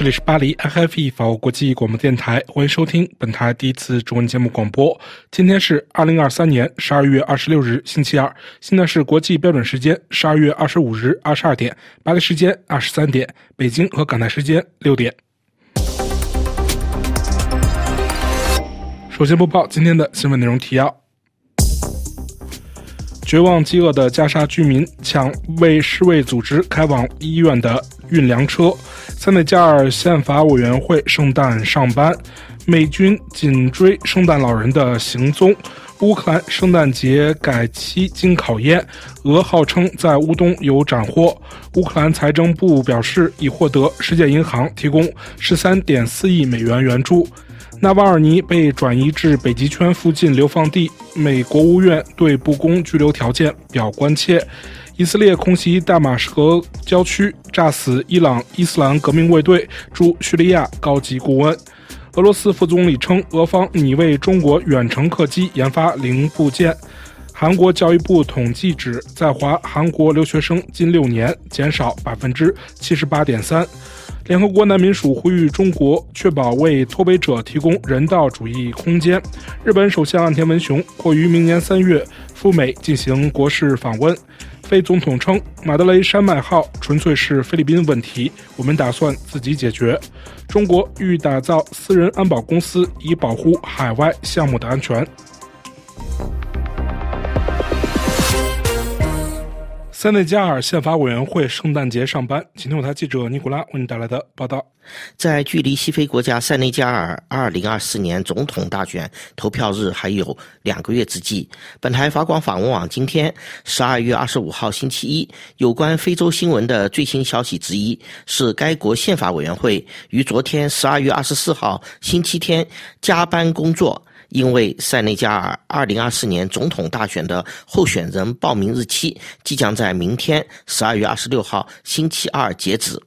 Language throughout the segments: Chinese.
这里是巴黎 IFE 法国国际广播电台，欢迎收听本台第一次中文节目广播。今天是二零二三年十二月二十六日，星期二，现在是国际标准时间十二月二十五日二十二点，巴黎时间二十三点，北京和港台时间六点。首先播报今天的新闻内容提要。绝望饥饿的加沙居民抢为世卫组织开往医院的运粮车。塞内加尔宪法委员会圣诞上班，美军紧追圣诞老人的行踪。乌克兰圣诞节改期经考验，俄号称在乌东有斩获。乌克兰财政部表示已获得世界银行提供十三点四亿美元援助。纳瓦尔尼被转移至北极圈附近流放地，美国务院对不公拘留条件表关切。以色列空袭大马士革郊区，炸死伊朗伊斯兰革命卫队驻叙利亚高级顾问。俄罗斯副总理称，俄方拟为中国远程客机研发零部件。韩国教育部统计指，在华韩国留学生近六年减少百分之七十八点三。联合国难民署呼吁中国确保为脱北者提供人道主义空间。日本首相岸田文雄或于明年三月赴美进行国事访问。菲总统称，马德雷山脉号纯粹是菲律宾问题，我们打算自己解决。中国欲打造私人安保公司，以保护海外项目的安全。塞内加尔宪法委员会圣诞节上班。今天我台记者尼古拉为你带来的报道。在距离西非国家塞内加尔2024年总统大选投票日还有两个月之际，本台法广法文网今天12月25号星期一有关非洲新闻的最新消息之一是，该国宪法委员会于昨天12月24号星期天加班工作。因为塞内加尔2024年总统大选的候选人报名日期即将在明天12月26号星期二截止。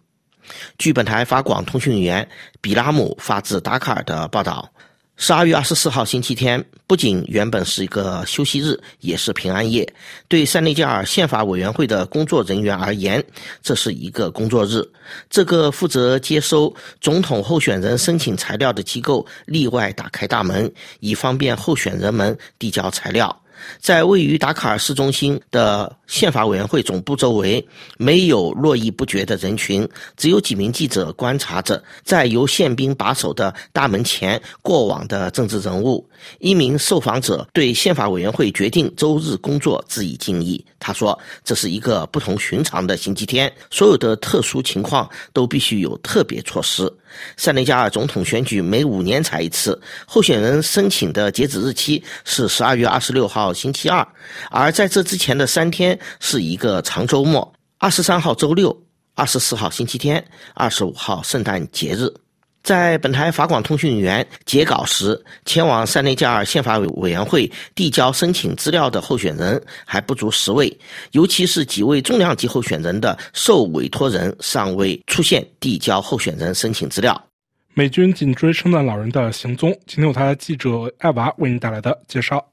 据本台法广通讯员比拉姆发自达喀尔的报道。十二月二十四号星期天，不仅原本是一个休息日，也是平安夜。对塞内加尔宪法委员会的工作人员而言，这是一个工作日。这个负责接收总统候选人申请材料的机构例外打开大门，以方便候选人们递交材料。在位于达喀尔市中心的宪法委员会总部周围，没有络绎不绝的人群，只有几名记者观察着在由宪兵把守的大门前过往的政治人物。一名受访者对宪法委员会决定周日工作致以敬意。他说：“这是一个不同寻常的星期天，所有的特殊情况都必须有特别措施。”塞内加尔总统选举每五年才一次，候选人申请的截止日期是十二月二十六号星期二，而在这之前的三天是一个长周末：二十三号周六、二十四号星期天、二十五号圣诞节日。在本台法广通讯员截稿时，前往塞内加尔宪法委委员会递交申请资料的候选人还不足十位，尤其是几位重量级候选人的受委托人尚未出现递交候选人申请资料。美军紧追圣诞老人的行踪，今天有台记者艾娃为您带来的介绍。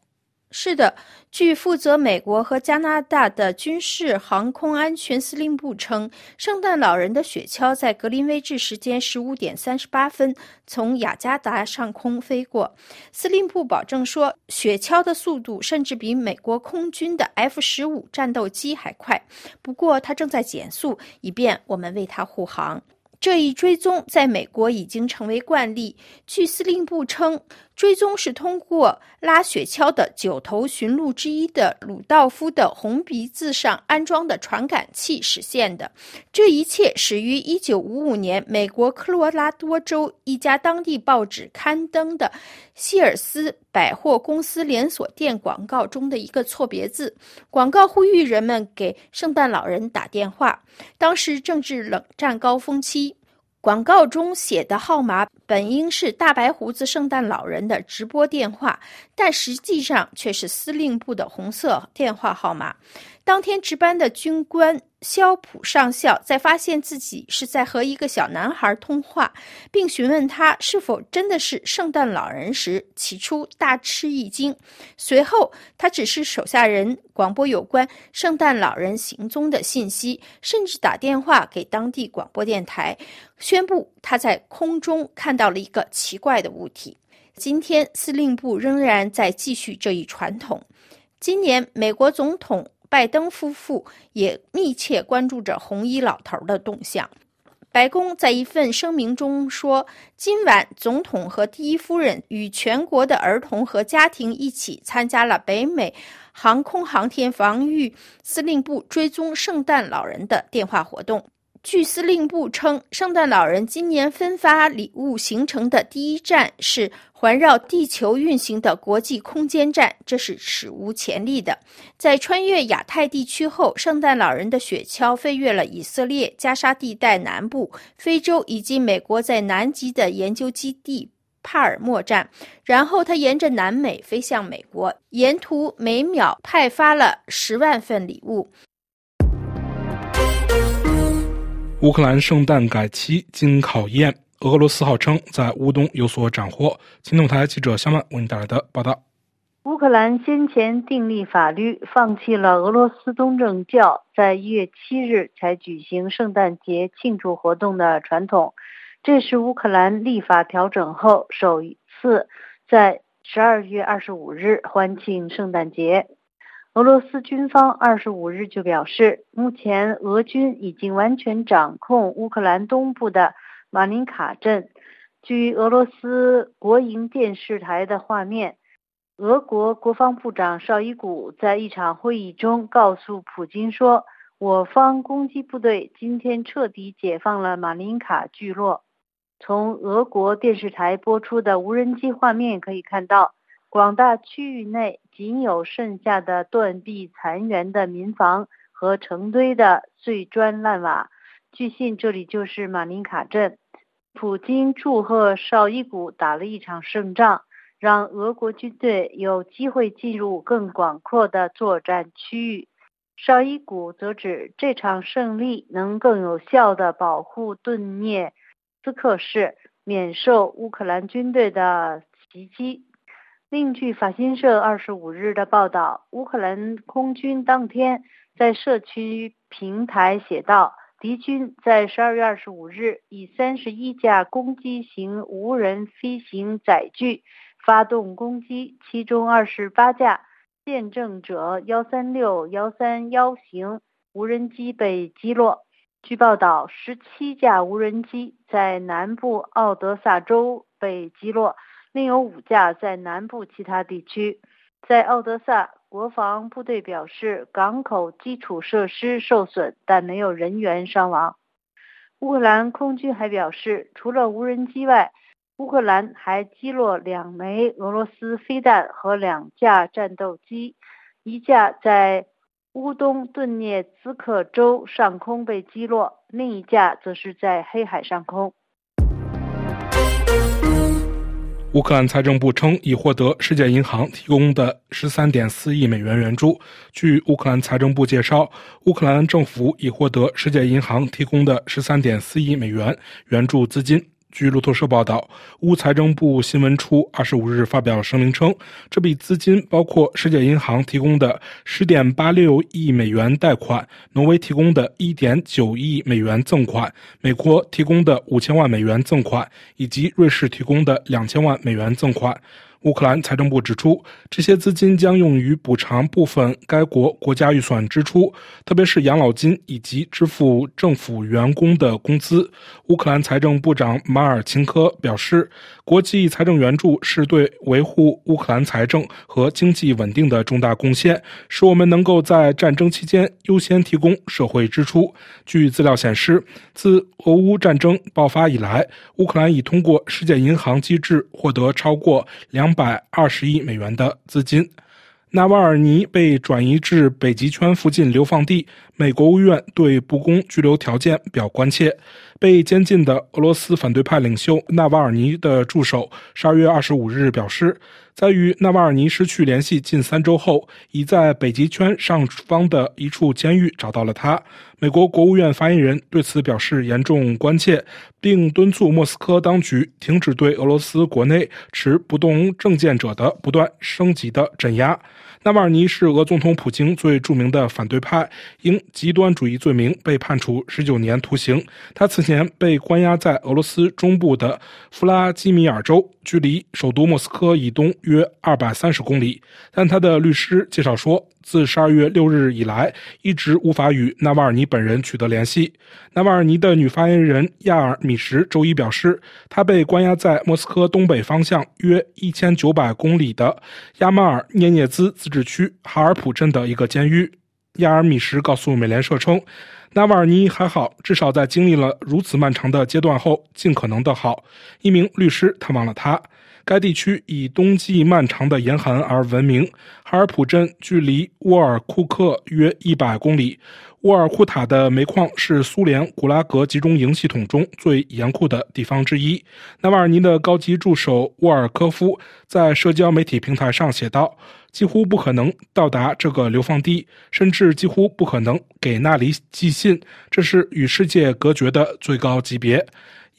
是的，据负责美国和加拿大的军事航空安全司令部称，圣诞老人的雪橇在格林威治时间十五点三十八分从雅加达上空飞过。司令部保证说，雪橇的速度甚至比美国空军的 F 十五战斗机还快。不过，它正在减速，以便我们为它护航。这一追踪在美国已经成为惯例。据司令部称，追踪是通过拉雪橇的九头驯鹿之一的鲁道夫的红鼻子上安装的传感器实现的。这一切始于1955年美国科罗拉多州一家当地报纸刊登的希尔斯百货公司连锁店广告中的一个错别字。广告呼吁人们给圣诞老人打电话。当时正值冷战高峰期。广告中写的号码本应是大白胡子圣诞老人的直播电话，但实际上却是司令部的红色电话号码。当天值班的军官肖普上校在发现自己是在和一个小男孩通话，并询问他是否真的是圣诞老人时，起初大吃一惊。随后，他指示手下人广播有关圣诞老人行踪的信息，甚至打电话给当地广播电台，宣布他在空中看到了一个奇怪的物体。今天，司令部仍然在继续这一传统。今年，美国总统。拜登夫妇也密切关注着红衣老头的动向。白宫在一份声明中说：“今晚，总统和第一夫人与全国的儿童和家庭一起参加了北美航空航天防御司令部追踪圣诞老人的电话活动。”据司令部称，圣诞老人今年分发礼物行程的第一站是环绕地球运行的国际空间站，这是史无前例的。在穿越亚太地区后，圣诞老人的雪橇飞越了以色列加沙地带南部、非洲以及美国在南极的研究基地帕尔默站，然后他沿着南美飞向美国，沿途每秒派发了十万份礼物。乌克兰圣诞改期经考验，俄罗斯号称在乌东有所斩获。青动台记者肖曼为您带来的报道：乌克兰先前订立法律，放弃了俄罗斯东正教在一月七日才举行圣诞节庆祝活动的传统。这是乌克兰立法调整后首次在十二月二十五日欢庆圣诞节。俄罗斯军方二十五日就表示，目前俄军已经完全掌控乌克兰东部的马林卡镇。据俄罗斯国营电视台的画面，俄国国防部长绍伊古在一场会议中告诉普京说：“我方攻击部队今天彻底解放了马林卡聚落。”从俄国电视台播出的无人机画面可以看到。广大区域内仅有剩下的断壁残垣的民房和成堆的碎砖烂瓦。据信，这里就是马林卡镇。普京祝贺绍伊古打了一场胜仗，让俄国军队有机会进入更广阔的作战区域。绍伊古则指这场胜利能更有效地保护顿涅斯克市免受乌克兰军队的袭击。另据法新社二十五日的报道，乌克兰空军当天在社区平台写道：“敌军在十二月二十五日以三十一架攻击型无人飞行载具发动攻击，其中二十八架见证者幺三六幺三幺型无人机被击落。据报道，十七架无人机在南部奥德萨州被击落。”另有五架在南部其他地区。在奥德萨，国防部队表示港口基础设施受损，但没有人员伤亡。乌克兰空军还表示，除了无人机外，乌克兰还击落两枚俄罗斯飞弹和两架战斗机，一架在乌东顿涅茨克州上空被击落，另一架则是在黑海上空。乌克兰财政部称已获得世界银行提供的十三点四亿美元援助。据乌克兰财政部介绍，乌克兰政府已获得世界银行提供的十三点四亿美元援助资金。据路透社报道，乌财政部新闻处二十五日发表声明称，这笔资金包括世界银行提供的十点八六亿美元贷款、挪威提供的一点九亿美元赠款、美国提供的五千万美元赠款以及瑞士提供的两千万美元赠款。乌克兰财政部指出，这些资金将用于补偿部分该国国家预算支出，特别是养老金以及支付政府员工的工资。乌克兰财政部长马尔钦科表示，国际财政援助是对维护乌克兰财政和经济稳定的重大贡献，使我们能够在战争期间优先提供社会支出。据资料显示，自俄乌战争爆发以来，乌克兰已通过世界银行机制获得超过两。两百二十亿美元的资金。纳瓦尔尼被转移至北极圈附近流放地，美国务院对不公拘留条件表关切。被监禁的俄罗斯反对派领袖纳瓦尔尼的助手十二月二十五日表示，在与纳瓦尔尼失去联系近三周后，已在北极圈上方的一处监狱找到了他。美国国务院发言人对此表示严重关切，并敦促莫斯科当局停止对俄罗斯国内持不同政见者的不断升级的镇压。纳瓦尔尼是俄总统普京最著名的反对派，因极端主义罪名被判处十九年徒刑。他此前被关押在俄罗斯中部的弗拉基米尔州，距离首都莫斯科以东约二百三十公里。但他的律师介绍说。自十二月六日以来，一直无法与纳瓦尔尼本人取得联系。纳瓦尔尼的女发言人亚尔米什周一表示，他被关押在莫斯科东北方向约一千九百公里的亚马尔涅涅兹自治区哈尔普镇的一个监狱。亚尔米什告诉美联社称，纳瓦尔尼还好，至少在经历了如此漫长的阶段后，尽可能的好。一名律师探望了他。该地区以冬季漫长的严寒而闻名。哈尔普镇距离沃尔库克约一百公里。沃尔库塔的煤矿是苏联古拉格集中营系统中最严酷的地方之一。纳瓦尔尼的高级助手沃尔科夫在社交媒体平台上写道：“几乎不可能到达这个流放地，甚至几乎不可能给那里寄信。这是与世界隔绝的最高级别。”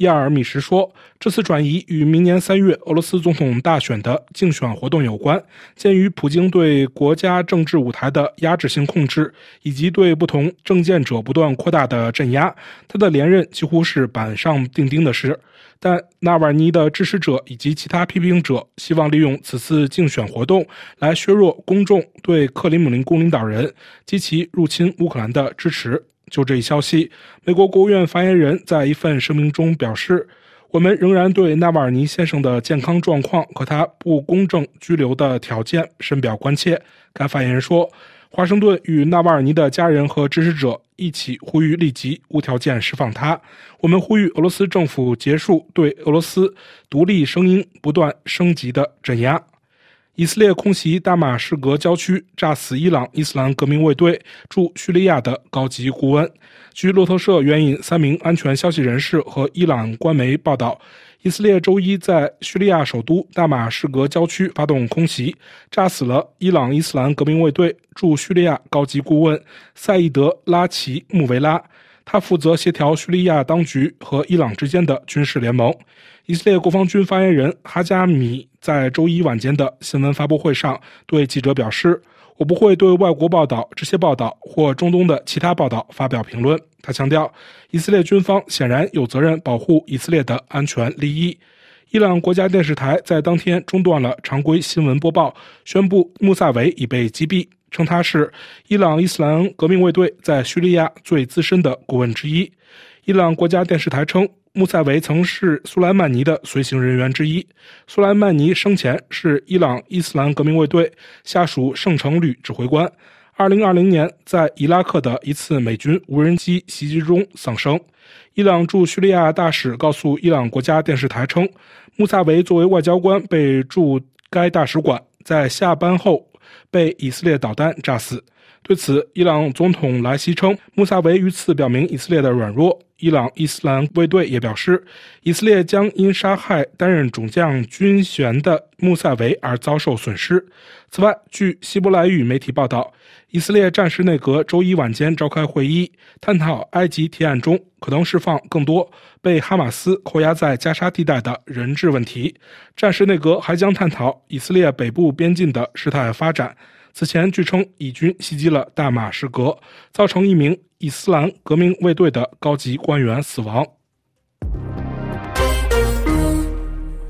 亚尔米什说：“这次转移与明年三月俄罗斯总统大选的竞选活动有关。鉴于普京对国家政治舞台的压制性控制，以及对不同政见者不断扩大的镇压，他的连任几乎是板上钉钉的事。但纳瓦尼的支持者以及其他批评者希望利用此次竞选活动来削弱公众对克里姆林宫领导人及其入侵乌克兰的支持。”就这一消息，美国国务院发言人在一份声明中表示：“我们仍然对纳瓦尔尼先生的健康状况和他不公正拘留的条件深表关切。”该发言人说：“华盛顿与纳瓦尔尼的家人和支持者一起呼吁立即无条件释放他。我们呼吁俄罗斯政府结束对俄罗斯独立声音不断升级的镇压。”以色列空袭大马士革郊区，炸死伊朗伊斯兰革命卫队驻叙利亚的高级顾问。据路透社援引三名安全消息人士和伊朗官媒报道，以色列周一在叙利亚首都大马士革郊区发动空袭，炸死了伊朗伊斯兰革命卫队驻叙利亚高级顾问赛义德·拉齐穆维拉。他负责协调叙利亚当局和伊朗之间的军事联盟。以色列国防军发言人哈加米在周一晚间的新闻发布会上对记者表示：“我不会对外国报道、这些报道或中东的其他报道发表评论。”他强调，以色列军方显然有责任保护以色列的安全利益。伊朗国家电视台在当天中断了常规新闻播报，宣布穆萨维已被击毙。称他是伊朗伊斯兰革命卫队在叙利亚最资深的顾问之一。伊朗国家电视台称，穆萨维曾是苏莱曼尼的随行人员之一。苏莱曼尼生前是伊朗伊斯兰革命卫队下属圣城旅指挥官。2020年，在伊拉克的一次美军无人机袭击中丧生。伊朗驻叙利亚大使告诉伊朗国家电视台称，穆萨维作为外交官被驻该大使馆，在下班后。被以色列导弹炸死。对此，伊朗总统莱西称，穆萨维于此表明以色列的软弱。伊朗伊斯兰卫队也表示，以色列将因杀害担任主将军衔的穆萨维而遭受损失。此外，据希伯来语媒体报道，以色列战时内阁周一晚间召开会议，探讨埃及提案中可能释放更多被哈马斯扣押在加沙地带的人质问题。战时内阁还将探讨以色列北部边境的事态发展。此前，据称以军袭击了大马士革，造成一名伊斯兰革命卫队的高级官员死亡。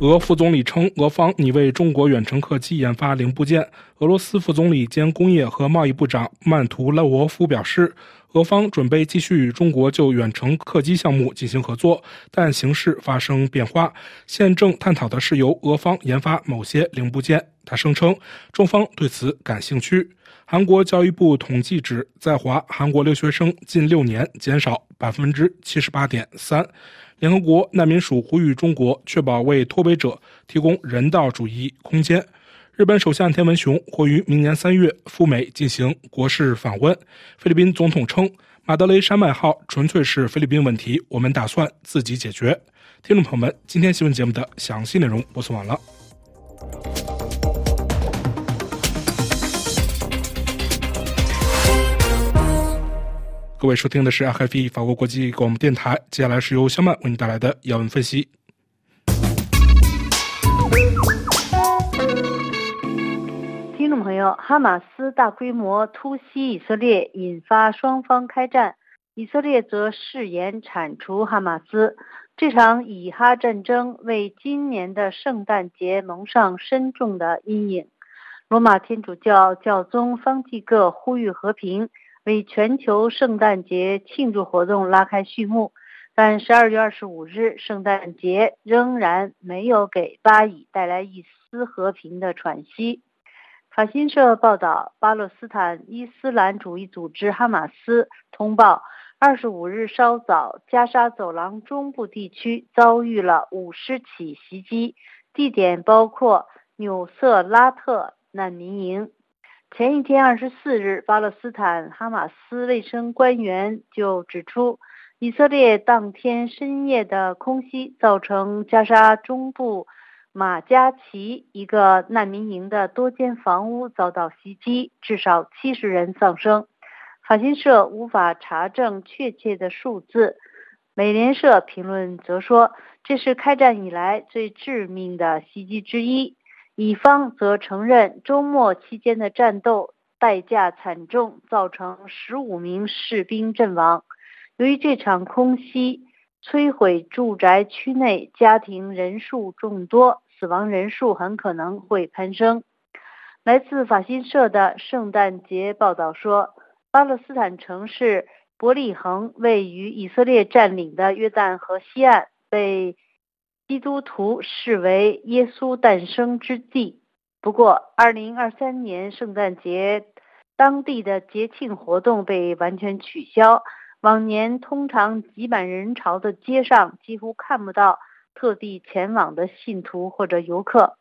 俄副总理称，俄方拟为中国远程客机研发零部件。俄罗斯副总理兼工业和贸易部长曼图拉沃夫表示。俄方准备继续与中国就远程客机项目进行合作，但形势发生变化。现正探讨的是由俄方研发某些零部件。他声称，中方对此感兴趣。韩国教育部统计指，在华韩国留学生近六年减少百分之七十八点三。联合国难民署呼吁中国确保为脱北者提供人道主义空间。日本首相田文雄或于明年三月赴美进行国事访问。菲律宾总统称，马德雷山脉号纯粹是菲律宾问题，我们打算自己解决。听众朋友们，今天新闻节目的详细内容播送完了。各位收听的是 RFI 法国国际广播电台，接下来是由肖曼为您带来的要闻分析。听众朋友，哈马斯大规模突袭以色列，引发双方开战。以色列则誓言铲除哈马斯。这场以哈战争为今年的圣诞节蒙上深重的阴影。罗马天主教教宗方济各呼吁和平。为全球圣诞节庆祝活动拉开序幕，但十二月二十五日圣诞节仍然没有给巴以带来一丝和平的喘息。法新社报道，巴勒斯坦伊斯兰主义组织哈马斯通报，二十五日稍早，加沙走廊中部地区遭遇了五十起袭击，地点包括纽瑟拉特难民营。前一天，二十四日，巴勒斯坦哈马斯卫生官员就指出，以色列当天深夜的空袭造成加沙中部马加奇一个难民营的多间房屋遭到袭击，至少七十人丧生。法新社无法查证确切的数字。美联社评论则说，这是开战以来最致命的袭击之一。乙方则承认，周末期间的战斗代价惨重，造成十五名士兵阵亡。由于这场空袭摧毁住宅区内家庭人数众多，死亡人数很可能会攀升。来自法新社的圣诞节报道说，巴勒斯坦城市伯利恒位于以色列占领的约旦河西岸，被。基督徒视为耶稣诞生之地。不过，2023年圣诞节当地的节庆活动被完全取消。往年通常挤满人潮的街上，几乎看不到特地前往的信徒或者游客。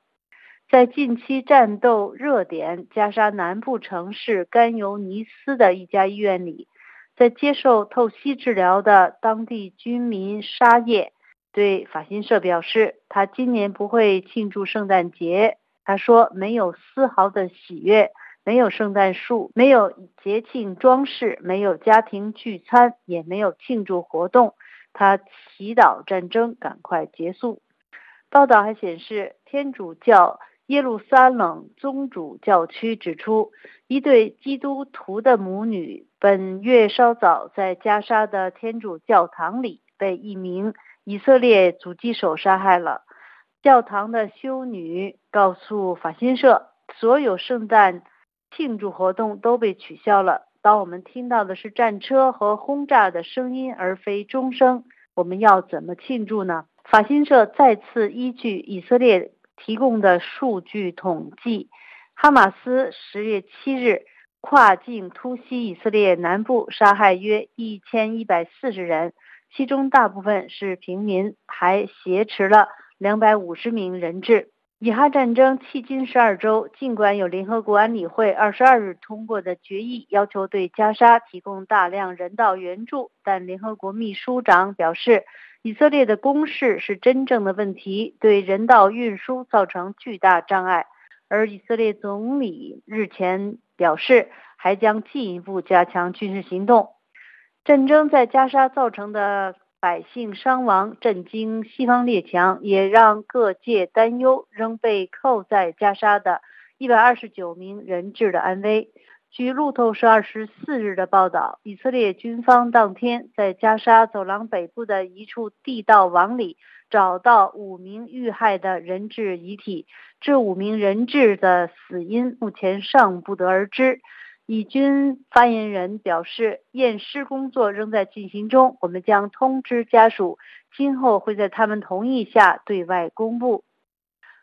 在近期战斗热点加沙南部城市甘尤尼斯的一家医院里，在接受透析治疗的当地居民沙叶。对法新社表示，他今年不会庆祝圣诞节。他说，没有丝毫的喜悦，没有圣诞树，没有节庆装饰，没有家庭聚餐，也没有庆祝活动。他祈祷战争赶快结束。报道还显示，天主教耶路撒冷宗主教区指出，一对基督徒的母女本月稍早在加沙的天主教堂里被一名。以色列狙击手杀害了教堂的修女，告诉法新社，所有圣诞庆祝活动都被取消了。当我们听到的是战车和轰炸的声音，而非钟声，我们要怎么庆祝呢？法新社再次依据以色列提供的数据统计，哈马斯十月七日跨境突袭以色列南部，杀害约一千一百四十人。其中大部分是平民，还挟持了两百五十名人质。以哈战争迄今十二周，尽管有联合国安理会二十二日通过的决议要求对加沙提供大量人道援助，但联合国秘书长表示，以色列的攻势是真正的问题，对人道运输造成巨大障碍。而以色列总理日前表示，还将进一步加强军事行动。战争在加沙造成的百姓伤亡震惊西方列强，也让各界担忧仍被扣在加沙的一百二十九名人质的安危。据路透社二十四日的报道，以色列军方当天在加沙走廊北部的一处地道网里找到五名遇害的人质遗体，这五名人质的死因目前尚不得而知。以军发言人表示，验尸工作仍在进行中，我们将通知家属，今后会在他们同意下对外公布。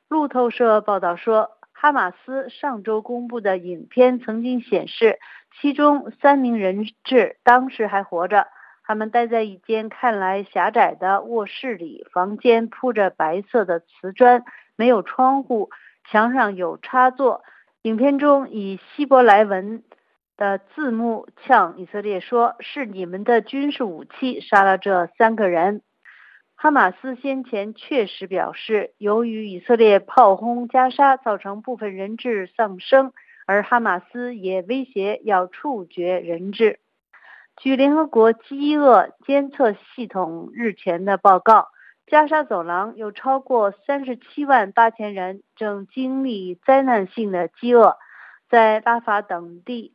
路透社报道说，哈马斯上周公布的影片曾经显示，其中三名人质当时还活着，他们待在一间看来狭窄的卧室里，房间铺着白色的瓷砖，没有窗户。墙上有插座。影片中以希伯来文的字幕向以色列说：“是你们的军事武器杀了这三个人。”哈马斯先前确实表示，由于以色列炮轰加沙造成部分人质丧生，而哈马斯也威胁要处决人质。据联合国饥饿监测系统日前的报告，加沙走廊有超过三十七万八千人正经历灾难性的饥饿，在拉法等地，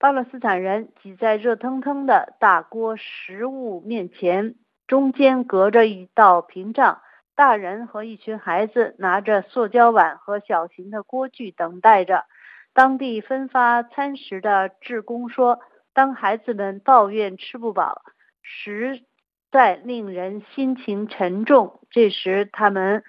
巴勒斯坦人挤在热腾腾的大锅食物面前。中间隔着一道屏障，大人和一群孩子拿着塑胶碗和小型的锅具等待着。当地分发餐食的职工说：“当孩子们抱怨吃不饱，实在令人心情沉重。这时，他们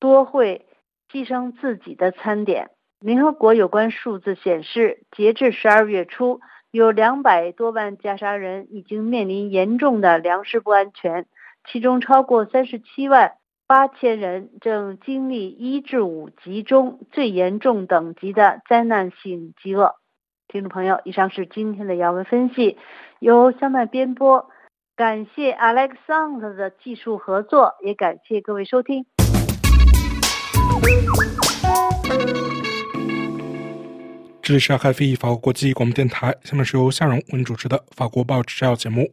多会牺牲自己的餐点。”联合国有关数字显示，截至十二月初。有两百多万加沙人已经面临严重的粮食不安全，其中超过三十七万八千人正经历一至五级中最严重等级的灾难性饥饿。听众朋友，以上是今天的要闻分析，由香麦编播，感谢 Alexand 的技术合作，也感谢各位收听。这里是海飞法国国际广播电台，下面是由夏荣为您主持的法国报纸摘要节目。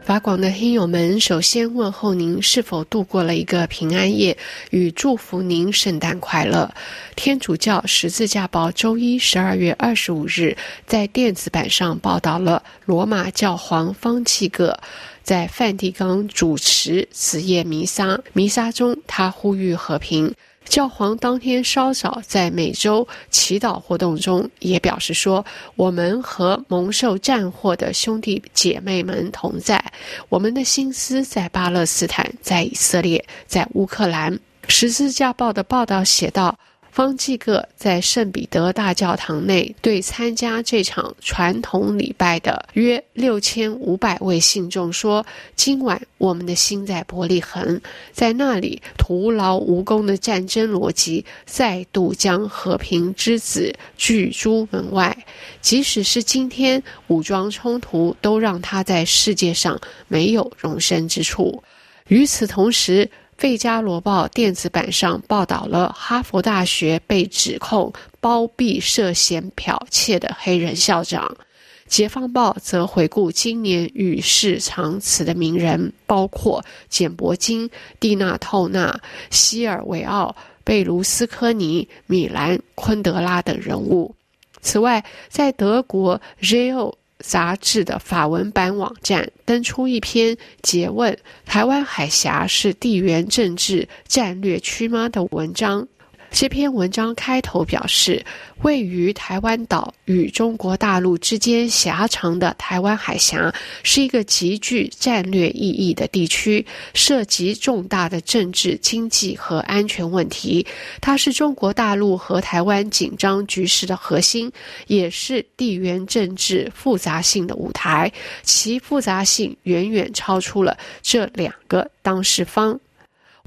法广的听友们，首先问候您是否度过了一个平安夜，与祝福您圣诞快乐。天主教十字架报周一十二月二十五日在电子版上报道了罗马教皇方济各。在梵蒂冈主持此夜弥撒，弥撒中他呼吁和平。教皇当天稍早在每周祈祷活动中也表示说：“我们和蒙受战祸的兄弟姐妹们同在，我们的心思在巴勒斯坦，在以色列，在乌克兰。”十字架报的报道写道。方济各在圣彼得大教堂内对参加这场传统礼拜的约六千五百位信众说：“今晚我们的心在伯利恒，在那里徒劳无功的战争逻辑再度将和平之子拒诸门外。即使是今天武装冲突，都让他在世界上没有容身之处。”与此同时，《费加罗报》电子版上报道了哈佛大学被指控包庇涉嫌剽窃的黑人校长，《解放报》则回顾今年与世长辞的名人，包括简·伯金、蒂娜·透纳、希尔维奥、贝卢斯科尼、米兰·昆德拉等人物。此外，在德国 RIO。杂志的法文版网站登出一篇诘问“台湾海峡是地缘政治战略区吗”的文章。这篇文章开头表示，位于台湾岛与中国大陆之间狭长的台湾海峡是一个极具战略意义的地区，涉及重大的政治、经济和安全问题。它是中国大陆和台湾紧张局势的核心，也是地缘政治复杂性的舞台。其复杂性远远超出了这两个当事方。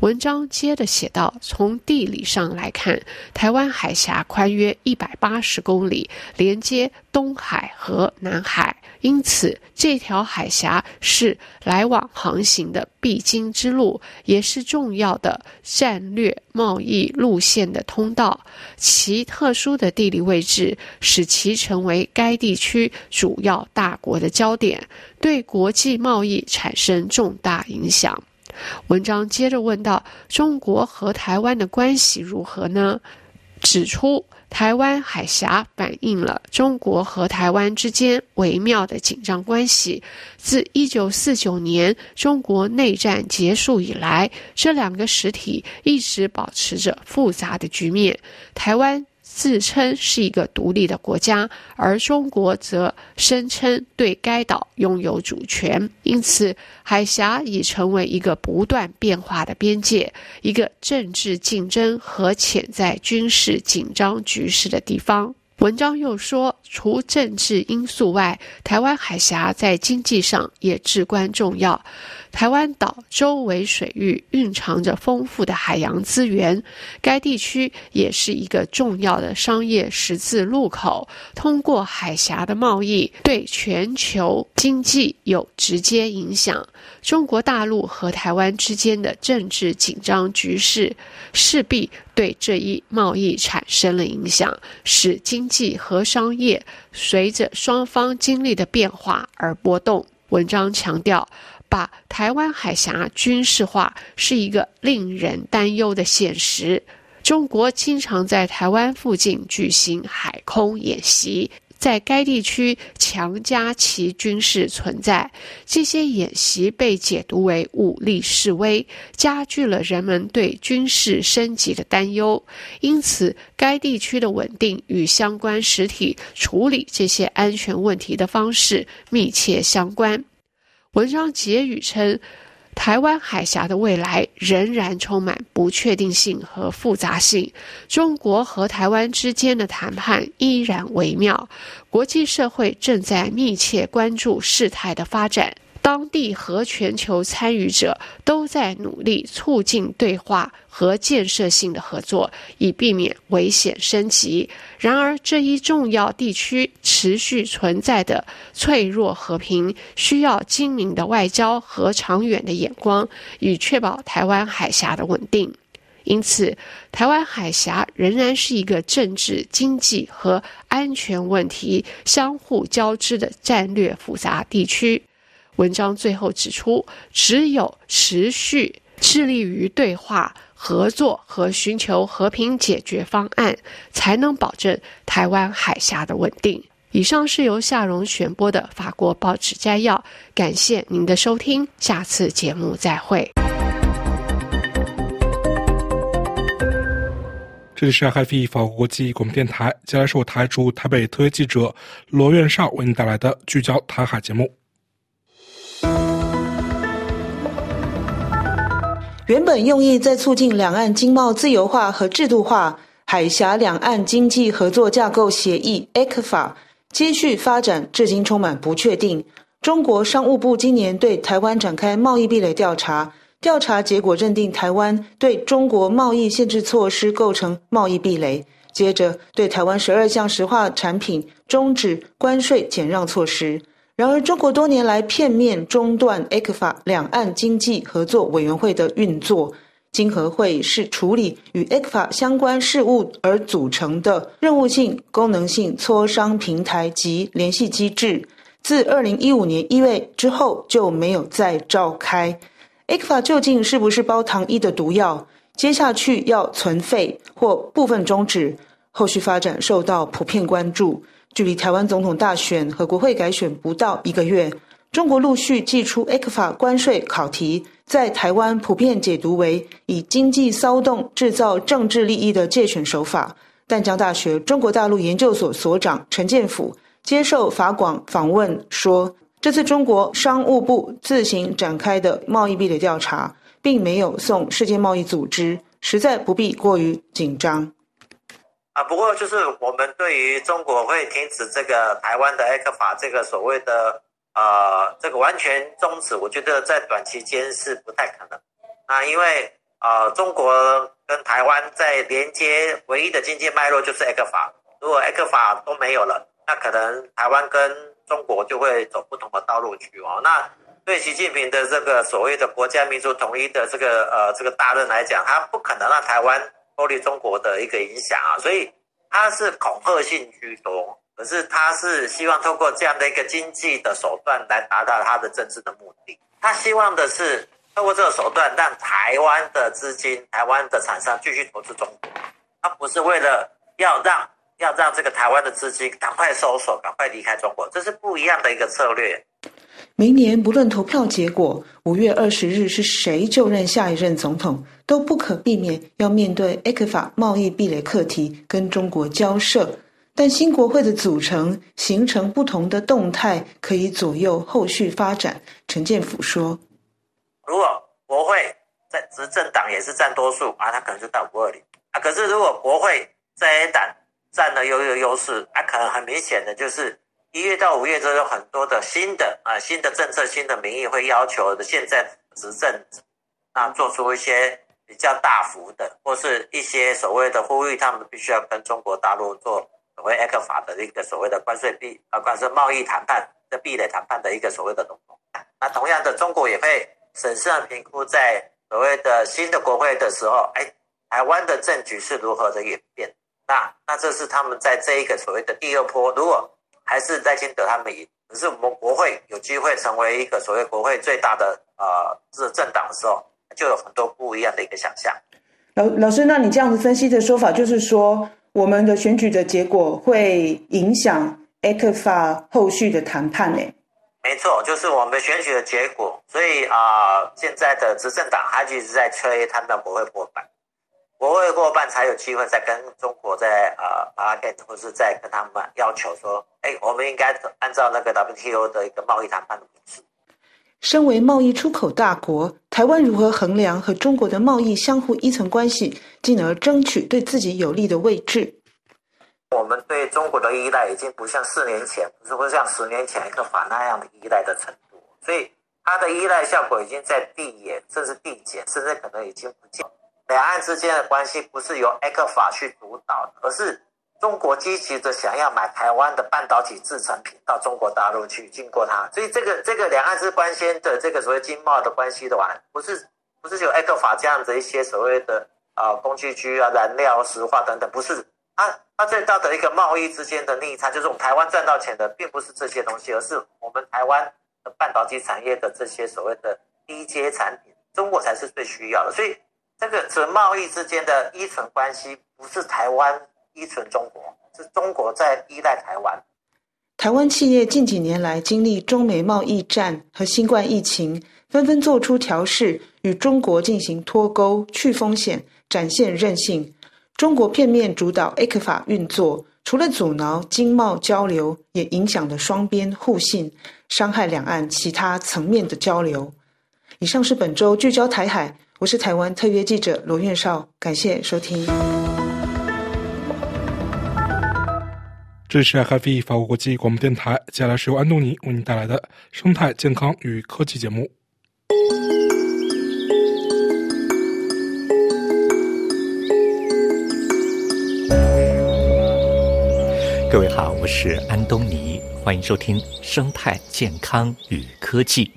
文章接着写道：“从地理上来看，台湾海峡宽约一百八十公里，连接东海和南海，因此这条海峡是来往航行的必经之路，也是重要的战略贸易路线的通道。其特殊的地理位置，使其成为该地区主要大国的焦点，对国际贸易产生重大影响。”文章接着问道：“中国和台湾的关系如何呢？”指出，台湾海峡反映了中国和台湾之间微妙的紧张关系。自一九四九年中国内战结束以来，这两个实体一直保持着复杂的局面。台湾。自称是一个独立的国家，而中国则声称对该岛拥有主权，因此海峡已成为一个不断变化的边界，一个政治竞争和潜在军事紧张局势的地方。文章又说，除政治因素外，台湾海峡在经济上也至关重要。台湾岛周围水域蕴藏着丰富的海洋资源，该地区也是一个重要的商业十字路口。通过海峡的贸易，对全球经济有直接影响。中国大陆和台湾之间的政治紧张局势，势必对这一贸易产生了影响，使经济和商业随着双方经历的变化而波动。文章强调。把台湾海峡军事化是一个令人担忧的现实。中国经常在台湾附近举行海空演习，在该地区强加其军事存在。这些演习被解读为武力示威，加剧了人们对军事升级的担忧。因此，该地区的稳定与相关实体处理这些安全问题的方式密切相关。文章结语称，台湾海峡的未来仍然充满不确定性和复杂性。中国和台湾之间的谈判依然微妙，国际社会正在密切关注事态的发展。当地和全球参与者都在努力促进对话和建设性的合作，以避免危险升级。然而，这一重要地区持续存在的脆弱和平，需要精明的外交和长远的眼光，以确保台湾海峡的稳定。因此，台湾海峡仍然是一个政治、经济和安全问题相互交织的战略复杂地区。文章最后指出，只有持续致力于对话、合作和寻求和平解决方案，才能保证台湾海峡的稳定。以上是由夏荣选播的法国报纸摘要，感谢您的收听，下次节目再会。这里是 HiFi 法国国际广播电台，接下来是我台驻台北特约记者罗院少为您带来的聚焦台海节目。原本用意在促进两岸经贸自由化和制度化，海峡两岸经济合作架构协议 （ECFA） 接续发展，至今充满不确定。中国商务部今年对台湾展开贸易壁垒调查，调查结果认定台湾对中国贸易限制措施构成贸易壁垒，接着对台湾十二项石化产品终止关税减让措施。然而，中国多年来片面中断 ECFA 两岸经济合作委员会的运作。经合会是处理与 ECFA 相关事务而组成的任务性、功能性磋商平台及联系机制。自二零一五年一月之后就没有再召开。ECFA 究竟是不是包糖衣的毒药？接下去要存废或部分终止，后续发展受到普遍关注。距离台湾总统大选和国会改选不到一个月，中国陆续寄出 A 克法关税考题，在台湾普遍解读为以经济骚动制造政治利益的借选手法。淡江大学中国大陆研究所所长陈建甫接受法广访问说：“这次中国商务部自行展开的贸易壁垒调查，并没有送世界贸易组织，实在不必过于紧张。”啊，不过就是我们对于中国会停止这个台湾的 A 克法这个所谓的呃这个完全终止，我觉得在短期间是不太可能。啊，因为呃中国跟台湾在连接唯一的经济脉络就是 A 克法，如果 A 克法都没有了，那可能台湾跟中国就会走不同的道路去哦。那对习近平的这个所谓的国家民族统一的这个呃这个大任来讲，他不可能让台湾。脱离中国的一个影响啊，所以他是恐吓性居多，可是他是希望通过这样的一个经济的手段来达到他的政治的目的。他希望的是通过这个手段让台湾的资金、台湾的厂商继续投资中国，他不是为了要让要让这个台湾的资金赶快收手、赶快离开中国，这是不一样的一个策略。明年不论投票结果，五月二十日是谁就任下一任总统，都不可避免要面对 ECFA 贸易壁垒课题跟中国交涉。但新国会的组成形成不同的动态，可以左右后续发展。陈建甫说：“如果国会在执政党也是占多数啊，他可能就到五二零啊。可是如果国会在 A 党占了优优优势，啊，可能很明显的就是一月到五月都有很多的新的啊新的政策、新的民意会要求的现在执政那做出一些比较大幅的，或是一些所谓的呼吁，他们必须要跟中国大陆做所谓 X 法的一个所谓的关税壁啊关税贸易谈判的壁垒谈判的一个所谓的动作。那同样的，中国也会审慎评估在所谓的新的国会的时候，哎，台湾的政局是如何的演变？那那这是他们在这一个所谓的第二波，如果还是在金德他们赢，可是我们国会有机会成为一个所谓国会最大的呃这政党的时候，就有很多不一样的一个想象。老老师，那你这样子分析的说法，就是说我们的选举的结果会影响 f 法后续的谈判呢？没错，就是我们选举的结果。所以啊，现在的执政党还一直在吹他们的国会过半。国会过半才有机会再跟中国在呃 g e 或是再跟他们要求说，哎，我们应该按照那个 WTO 的一个贸易谈判的模式。身为贸易出口大国，台湾如何衡量和中国的贸易相互依存关系，进而争取对自己有利的位置？我们对中国的依赖已经不像四年前，不是会像十年前一个法那样的依赖的程度，所以它的依赖效果已经在递延，甚至递减，甚至可能已经不见。两岸之间的关系不是由 A 克法去主导，而是中国积极的想要买台湾的半导体制成品到中国大陆去，经过它。所以这个这个两岸之关系的这个所谓经贸的关系的话，不是不是有 A 克法这样子一些所谓的啊工具区啊燃料石化等等，不是它它最大的一个贸易之间的逆差，就是我们台湾赚到钱的并不是这些东西，而是我们台湾的半导体产业的这些所谓的低阶产品，中国才是最需要的，所以。这个是贸易之间的依存关系，不是台湾依存中国，是中国在依赖台湾。台湾企业近几年来经历中美贸易战和新冠疫情，纷纷做出调试，与中国进行脱钩、去风险、展现韧性。中国片面主导 A 克法运作，除了阻挠经贸交流，也影响了双边互信，伤害两岸其他层面的交流。以上是本周聚焦台海。我是台湾特约记者罗院少，感谢收听。这里是 FV 法国国际广播电台，接下来是由安东尼为您带来的生态健康与科技节目。各位好，我是安东尼，欢迎收听生态健康与科技。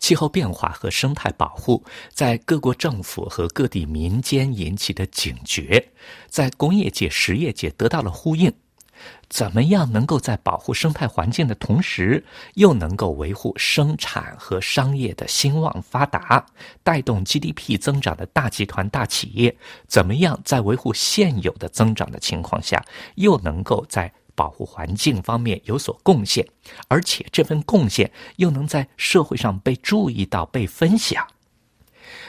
气候变化和生态保护在各国政府和各地民间引起的警觉，在工业界、实业界得到了呼应。怎么样能够在保护生态环境的同时，又能够维护生产和商业的兴旺发达，带动 GDP 增长的大集团、大企业，怎么样在维护现有的增长的情况下，又能够在保护环境方面有所贡献，而且这份贡献又能在社会上被注意到、被分享。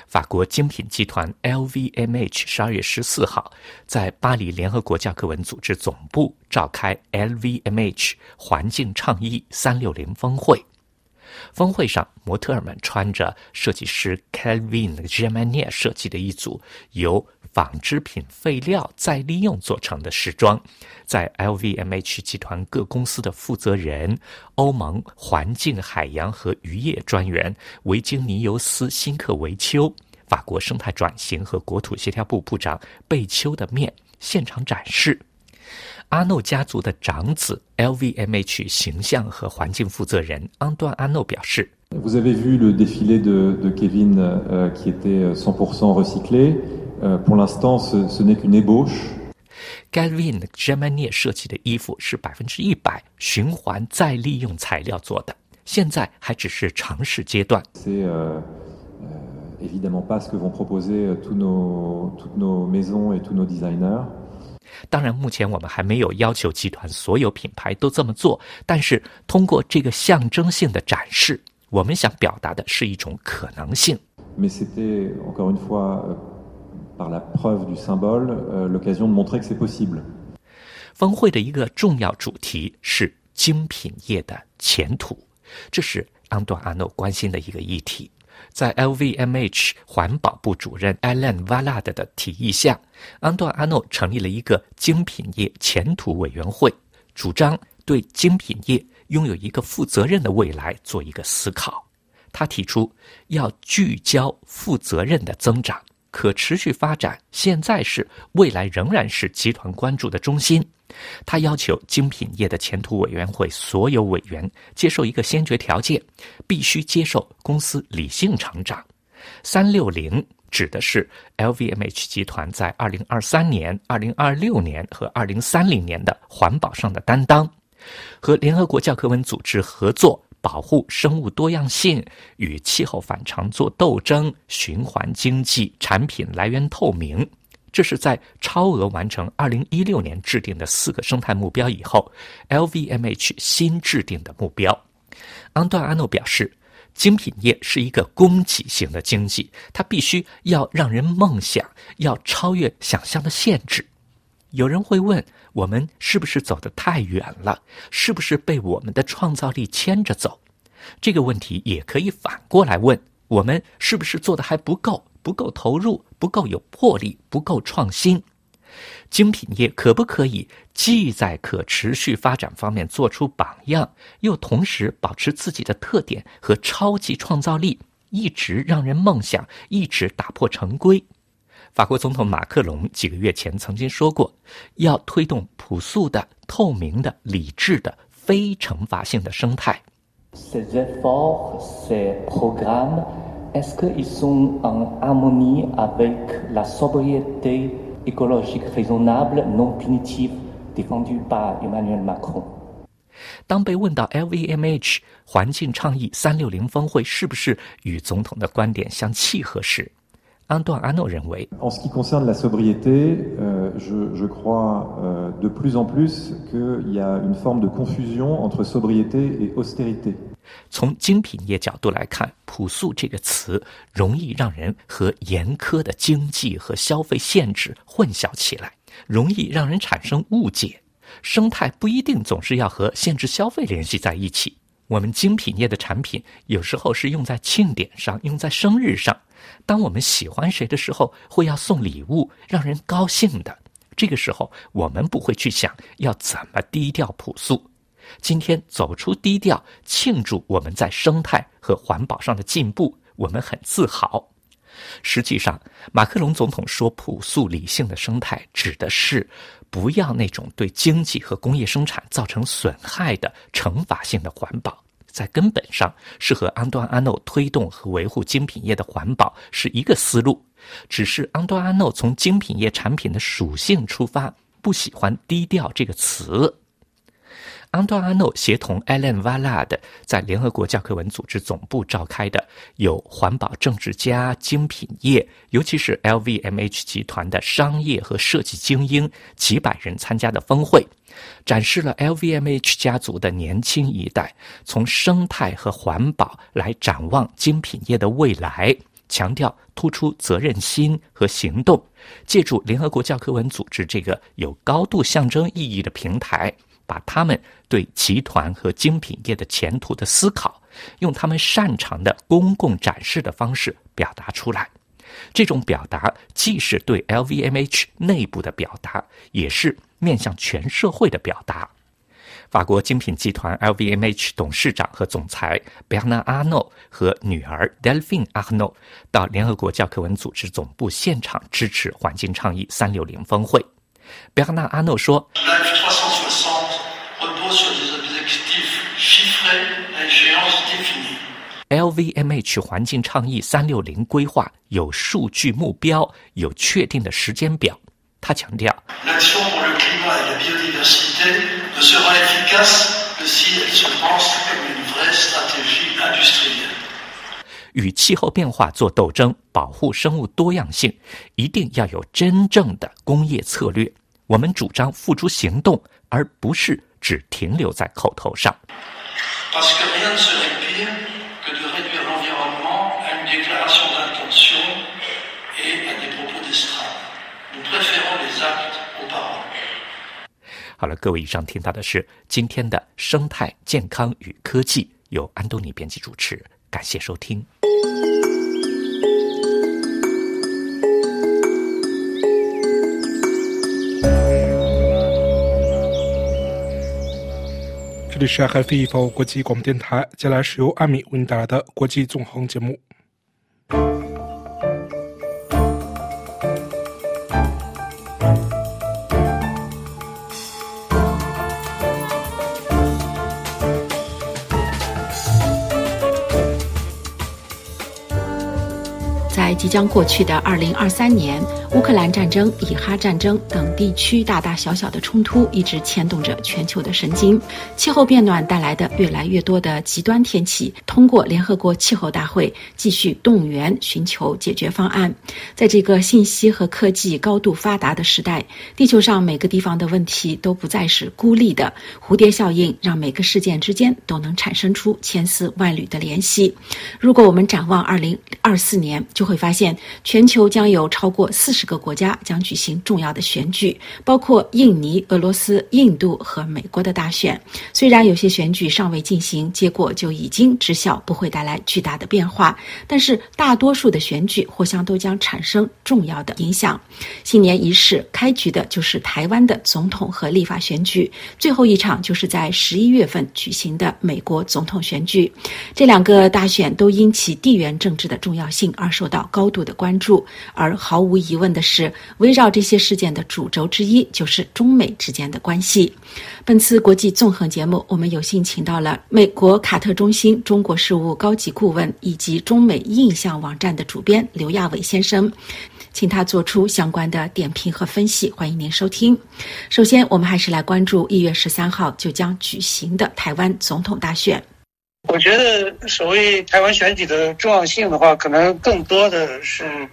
法国精品集团 LVMH 十二月十四号在巴黎联合国教科文组织总部召开 LVMH 环境倡议三六零峰会。峰会上，模特儿们穿着设计师 Calvin g e m a n i e 设计的一组由。纺织品废料再利用做成的时装，在 LVMH 集团各公司的负责人、欧盟环境、海洋和渔业专员维京尼尤斯·辛克维丘、法国生态转型和国土协调部部长贝丘的面现场展示。阿诺家族的长子 LVMH 形象和环境负责人安端阿诺表示：“Vous avez vu le défilé de de Kevin qui était 100% recyclé。” Pour l'instant, ce ce n'est qu'une ébauche. Gavin Germany 设计的衣服是百分之一百循环再利用材料做的，现在还只是尝试阶段。C'est évidemment pas ce que vont proposer tous nos toutes nos maisons et tous nos designers. 当然，目前我们还没有要求集团所有品牌都这么做，但是通过这个象征性的展示，我们想表达的是一种可能性。峰会的一个重要主题是精品业的前途，这是安多阿诺关心的一个议题。在 LVMH 环保部主任 Alan Valad 的提议下，安顿阿诺成立了一个精品业前途委员会，主张对精品业拥有一个负责任的未来做一个思考。他提出要聚焦负责任的增长、可持续发展，现在是未来仍然是集团关注的中心。他要求精品业的前途委员会所有委员接受一个先决条件，必须接受公司理性成长。三六零指的是 LVMH 集团在二零二三年、二零二六年和二零三零年的环保上的担当，和联合国教科文组织合作，保护生物多样性，与气候反常做斗争，循环经济，产品来源透明。这是在超额完成2016年制定的四个生态目标以后，LVMH 新制定的目标。安段阿诺表示，精品业是一个供给型的经济，它必须要让人梦想，要超越想象的限制。有人会问，我们是不是走得太远了？是不是被我们的创造力牵着走？这个问题也可以反过来问，我们是不是做的还不够？不够投入，不够有魄力，不够创新。精品业可不可以既在可持续发展方面做出榜样，又同时保持自己的特点和超级创造力，一直让人梦想，一直打破成规？法国总统马克龙几个月前曾经说过，要推动朴素的、透明的、理智的、非惩罚性的生态。Est-ce qu'ils sont en harmonie avec la sobriété écologique raisonnable non punitive défendue par Emmanuel Macron？当被问到 LVMH 环境倡议三六零峰会是不是与总统的观点相契合时，安段阿诺认为，En ce qui concerne la sobriété, je je crois de plus en plus qu'il y a une forme de confusion entre sobriété et austérité。 从精品业角度来看，“朴素”这个词容易让人和严苛的经济和消费限制混淆起来，容易让人产生误解。生态不一定总是要和限制消费联系在一起。我们精品业的产品有时候是用在庆典上，用在生日上。当我们喜欢谁的时候，会要送礼物，让人高兴的。这个时候，我们不会去想要怎么低调朴素。今天走出低调，庆祝我们在生态和环保上的进步，我们很自豪。实际上，马克龙总统说“朴素理性的生态”指的是不要那种对经济和工业生产造成损害的惩罚性的环保，在根本上是和安端阿诺推动和维护精品业的环保是一个思路。只是安端阿诺从精品业产品的属性出发，不喜欢“低调”这个词。安多阿诺协同 Alan Valad 在联合国教科文组织总部召开的有环保政治家、精品业，尤其是 LVMH 集团的商业和设计精英几百人参加的峰会，展示了 LVMH 家族的年轻一代从生态和环保来展望精品业的未来，强调突出责任心和行动，借助联合国教科文组织这个有高度象征意义的平台。把他们对集团和精品业的前途的思考，用他们擅长的公共展示的方式表达出来。这种表达既是对 LVMH 内部的表达，也是面向全社会的表达。法国精品集团 LVMH 董事长和总裁贝纳阿诺和女儿 Delphine 阿诺到联合国教科文组织总部现场支持环境倡议三六零峰会。贝尔纳阿诺说 LVMH 环境倡议三六零规划有数据目标，有确定的时间表。他强调，与气候变化做斗争，保护生物多样性，一定要有真正的工业策略。我们主张付诸行动，而不是。只停留在口头上。好了，各位，以上听到的是今天的生态健康与科技，由安东尼编辑主持，感谢收听。这里是 FIFO 国际广播电台，接下来是由阿米为您带来的国际纵横节目。在即将过去的二零二三年。乌克兰战争、以哈战争等地区大大小小的冲突一直牵动着全球的神经。气候变暖带来的越来越多的极端天气，通过联合国气候大会继续动员，寻求解决方案。在这个信息和科技高度发达的时代，地球上每个地方的问题都不再是孤立的。蝴蝶效应让每个事件之间都能产生出千丝万缕的联系。如果我们展望二零二四年，就会发现全球将有超过四十。个国家将举行重要的选举，包括印尼、俄罗斯、印度和美国的大选。虽然有些选举尚未进行，结果就已经知晓不会带来巨大的变化，但是大多数的选举或将都将产生重要的影响。新年仪式开局的就是台湾的总统和立法选举，最后一场就是在十一月份举行的美国总统选举。这两个大选都因其地缘政治的重要性而受到高度的关注，而毫无疑问。的是，围绕这些事件的主轴之一就是中美之间的关系。本次国际纵横节目，我们有幸请到了美国卡特中心中国事务高级顾问以及中美印象网站的主编刘亚伟先生，请他做出相关的点评和分析。欢迎您收听。首先，我们还是来关注一月十三号就将举行的台湾总统大选。我觉得，所谓台湾选举的重要性的话，可能更多的是。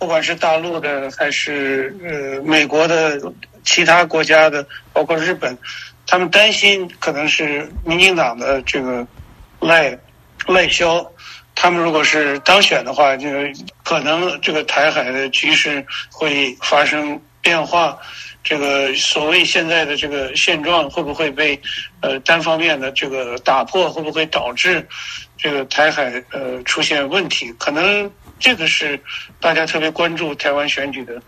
不管是大陆的还是呃美国的其他国家的，包括日本，他们担心可能是民进党的这个赖赖萧，他们如果是当选的话，就可能这个台海的局势会发生变化。这个所谓现在的这个现状会不会被呃单方面的这个打破？会不会导致这个台海呃出现问题？可能。这个是大家特别关注台湾选举的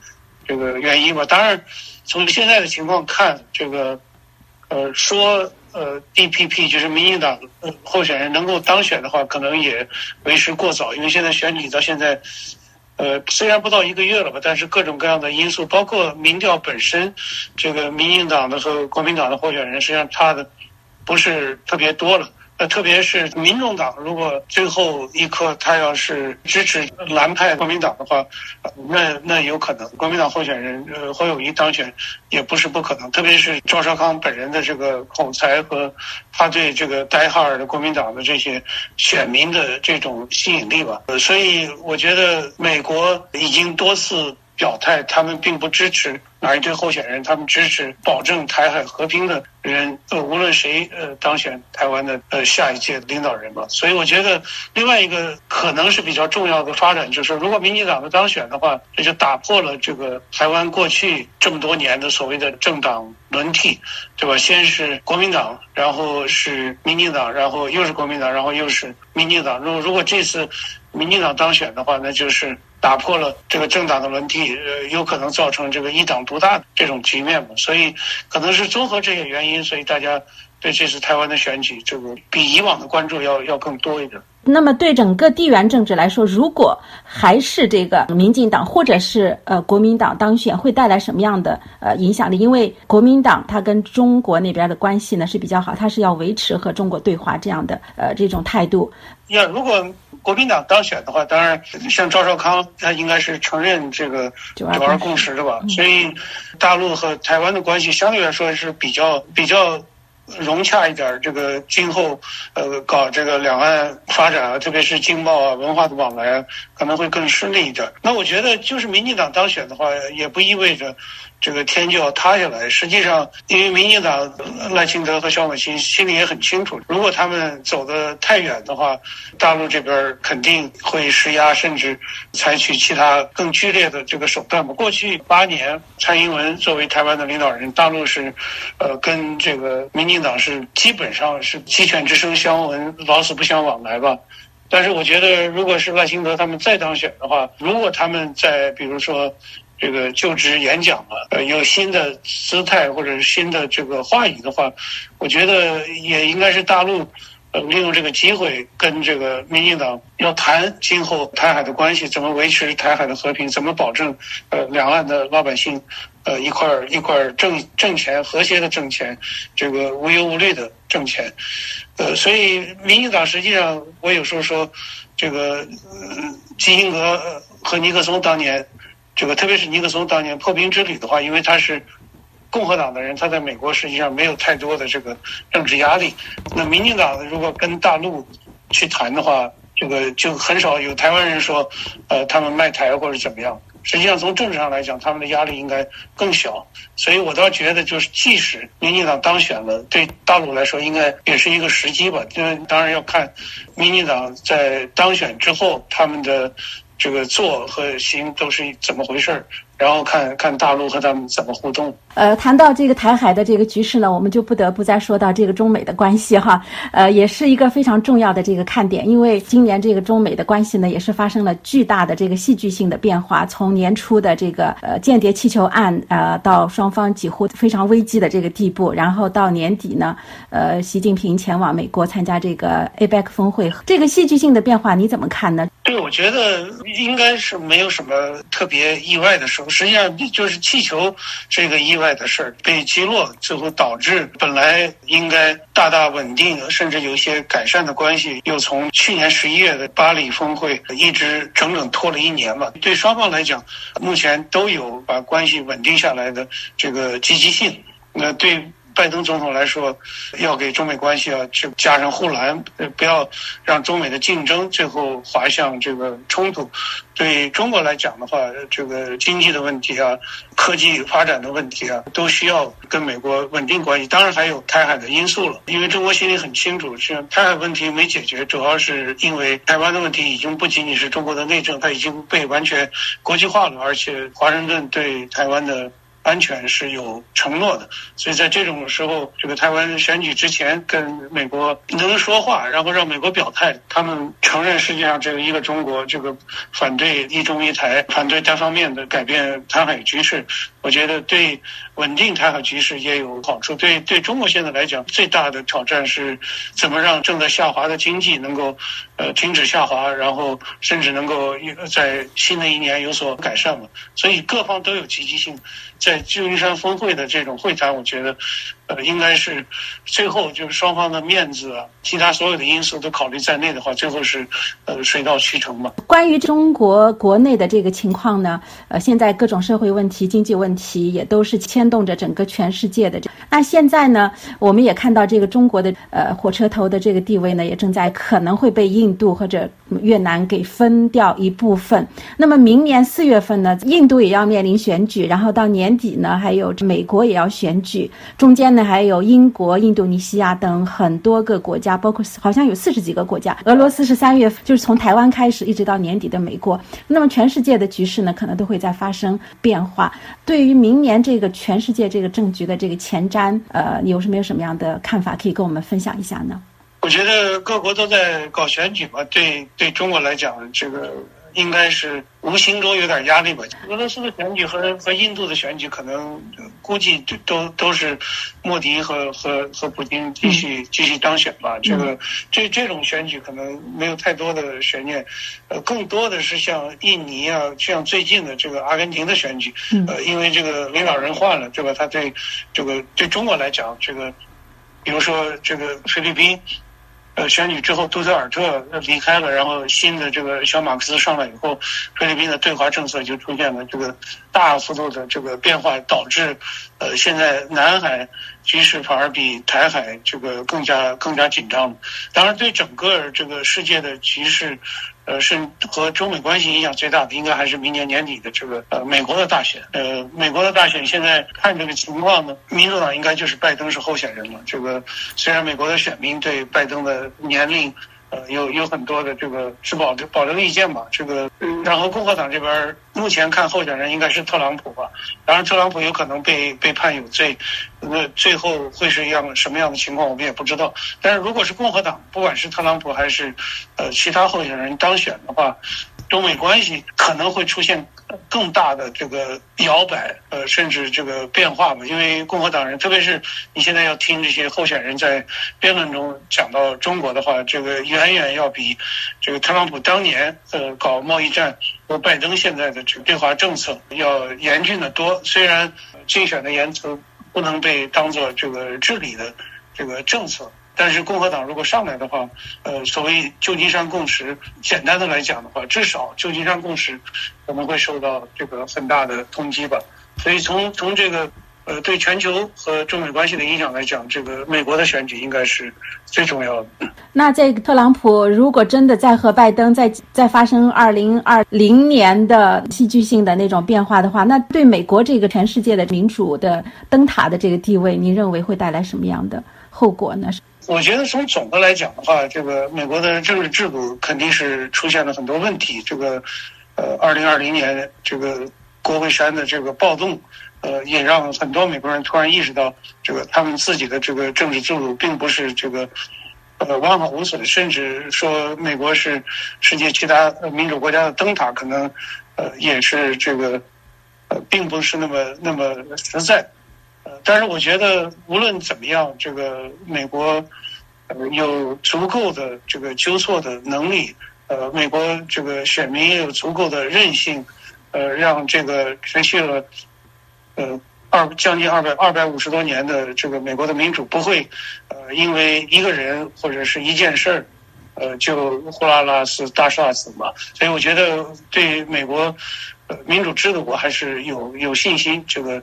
这个原因吧。当然，从现在的情况看，这个呃说呃 DPP 就是民进党候选人能够当选的话，可能也为时过早。因为现在选举到现在，呃虽然不到一个月了吧，但是各种各样的因素，包括民调本身，这个民进党的和国民党的候选人实际上差的不是特别多了。呃，特别是民众党，如果最后一刻他要是支持蓝派国民党的话，那那有可能国民党候选人呃侯友谊当选也不是不可能。特别是赵少康本人的这个口才和他对这个呆哈尔的国民党的这些选民的这种吸引力吧。所以我觉得美国已经多次表态，他们并不支持。哪一对候选人，他们支持保证台海和平的人，呃，无论谁呃当选台湾的呃下一届领导人吧。所以我觉得另外一个可能是比较重要的发展，就是如果民进党的当选的话，这就打破了这个台湾过去这么多年的所谓的政党轮替，对吧？先是国民党，然后是民进党，然后又是国民党，然后又是民进党。如果如果这次民进党当选的话，那就是打破了这个政党的轮替，呃，有可能造成这个一党。独大这种局面嘛，所以可能是综合这些原因，所以大家对这次台湾的选举，这个比以往的关注要要更多一点。那么对整个地缘政治来说，如果还是这个民进党或者是呃国民党当选，会带来什么样的呃影响力？因为国民党它跟中国那边的关系呢是比较好，它是要维持和中国对话这样的呃这种态度。要如果国民党当选的话，当然像赵少康，他应该是承认这个九二共识的吧？所以大陆和台湾的关系相对来说是比较比较融洽一点。这个今后呃搞这个两岸发展啊，特别是经贸啊、文化的往来，可能会更顺利一点。那我觉得，就是民进党当选的话，也不意味着。这个天就要塌下来。实际上，因为民进党赖清德和萧美琴心里也很清楚，如果他们走得太远的话，大陆这边肯定会施压，甚至采取其他更剧烈的这个手段吧。过去八年，蔡英文作为台湾的领导人，大陆是，呃，跟这个民进党是基本上是鸡犬之声相闻，老死不相往来吧。但是，我觉得，如果是赖清德他们再当选的话，如果他们在比如说。这个就职演讲了，呃，有新的姿态或者是新的这个话语的话，我觉得也应该是大陆。呃，利用这个机会跟这个民进党要谈今后台海的关系，怎么维持台海的和平，怎么保证呃两岸的老百姓呃一块儿一块儿挣挣钱，和谐的挣钱，这个无忧无虑的挣钱。呃，所以民进党实际上，我有时候说，这个基辛格和尼克松当年，这个特别是尼克松当年破冰之旅的话，因为他是。共和党的人，他在美国实际上没有太多的这个政治压力。那民进党如果跟大陆去谈的话，这个就很少有台湾人说，呃，他们卖台或者怎么样。实际上从政治上来讲，他们的压力应该更小。所以我倒觉得，就是即使民进党当选了，对大陆来说应该也是一个时机吧。因为当然要看民进党在当选之后他们的这个做和行都是怎么回事儿。然后看看大陆和他们怎么互动。呃，谈到这个台海的这个局势呢，我们就不得不再说到这个中美的关系哈。呃，也是一个非常重要的这个看点，因为今年这个中美的关系呢，也是发生了巨大的这个戏剧性的变化。从年初的这个呃间谍气球案，呃，到双方几乎非常危机的这个地步，然后到年底呢，呃，习近平前往美国参加这个 APEC 峰会，这个戏剧性的变化你怎么看呢？对，我觉得应该是没有什么特别意外的时候。实际上，就是气球这个意外的事儿被击落，最后导致本来应该大大稳定，甚至有一些改善的关系，又从去年十一月的巴黎峰会一直整整拖了一年吧。对双方来讲，目前都有把关系稳定下来的这个积极性。那对。拜登总统来说，要给中美关系啊去加上护栏，不要让中美的竞争最后滑向这个冲突。对中国来讲的话，这个经济的问题啊、科技发展的问题啊，都需要跟美国稳定关系。当然还有台海的因素了，因为中国心里很清楚，是台海问题没解决，主要是因为台湾的问题已经不仅仅是中国的内政，它已经被完全国际化了，而且华盛顿对台湾的。安全是有承诺的，所以在这种时候，这个台湾选举之前跟美国能说话，然后让美国表态，他们承认世界上只有一个中国，这个反对一中一台，反对单方面的改变台海局势，我觉得对稳定台海局势也有好处。对对中国现在来讲，最大的挑战是怎么让正在下滑的经济能够呃停止下滑，然后甚至能够在新的一年有所改善嘛。所以各方都有积极性。在在旧金山峰会的这种会谈，我觉得，呃，应该是最后就是双方的面子啊，其他所有的因素都考虑在内的话，最后是呃水到渠成嘛。关于中国国内的这个情况呢，呃，现在各种社会问题、经济问题也都是牵动着整个全世界的。那现在呢，我们也看到这个中国的呃火车头的这个地位呢，也正在可能会被印度或者越南给分掉一部分。那么明年四月份呢，印度也要面临选举，然后到。年底呢，还有美国也要选举，中间呢还有英国、印度尼西亚等很多个国家，包括好像有四十几个国家。俄罗斯是三月，就是从台湾开始，一直到年底的美国。那么全世界的局势呢，可能都会在发生变化。对于明年这个全世界这个政局的这个前瞻，呃，你有什么有什么样的看法，可以跟我们分享一下呢？我觉得各国都在搞选举嘛，对对中国来讲，这个。应该是无形中有点压力吧。俄罗斯的选举和和印度的选举，可能估计都都是莫迪和和和普京继续继续当选吧。这个这这种选举可能没有太多的悬念，呃，更多的是像印尼啊，像最近的这个阿根廷的选举，呃，因为这个领导人换了，对吧？他对这个对中国来讲，这个比如说这个菲律宾。呃，选举之后，杜特尔特离开了，然后新的这个小马克思上来以后，菲律宾的对华政策就出现了这个大幅度的这个变化，导致呃现在南海局势反而比台海这个更加更加紧张。当然，对整个这个世界的局势。呃，是和中美关系影响最大的，应该还是明年年底的这个呃美国的大选。呃，美国的大选现在看这个情况呢，民主党应该就是拜登是候选人了。这个虽然美国的选民对拜登的年龄。呃，有有很多的这个是保留保留意见吧，这个，然后共和党这边目前看候选人应该是特朗普吧，当然特朗普有可能被被判有罪，那最后会是一样什么样的情况我们也不知道。但是如果是共和党，不管是特朗普还是呃其他候选人当选的话，中美关系可能会出现更大的这个摇摆，呃，甚至这个变化吧。因为共和党人，特别是你现在要听这些候选人在辩论中讲到中国的话，这个远远要比这个特朗普当年呃搞贸易战和拜登现在的这个对华政策要严峻的多。虽然竞选的言辞不能被当做这个治理的这个政策。但是共和党如果上来的话，呃，所谓旧金山共识，简单的来讲的话，至少旧金山共识可能会受到这个很大的冲击吧。所以从从这个呃对全球和中美关系的影响来讲，这个美国的选举应该是最重要的。那在特朗普如果真的在和拜登再再发生二零二零年的戏剧性的那种变化的话，那对美国这个全世界的民主的灯塔的这个地位，您认为会带来什么样的后果呢？我觉得从总的来讲的话，这个美国的政治制度肯定是出现了很多问题。这个，呃，二零二零年这个国会山的这个暴动，呃，也让很多美国人突然意识到，这个他们自己的这个政治制度并不是这个，呃，完好无损，甚至说美国是世界其他民主国家的灯塔，可能，呃，也是这个，呃，并不是那么那么实在。但是我觉得无论怎么样，这个美国呃有足够的这个纠错的能力，呃，美国这个选民也有足够的韧性，呃，让这个持续了呃二将近二百二百五十多年的这个美国的民主不会呃因为一个人或者是一件事儿呃就呼啦啦是大厦死嘛。所以我觉得对美国呃民主制度我还是有有信心这个。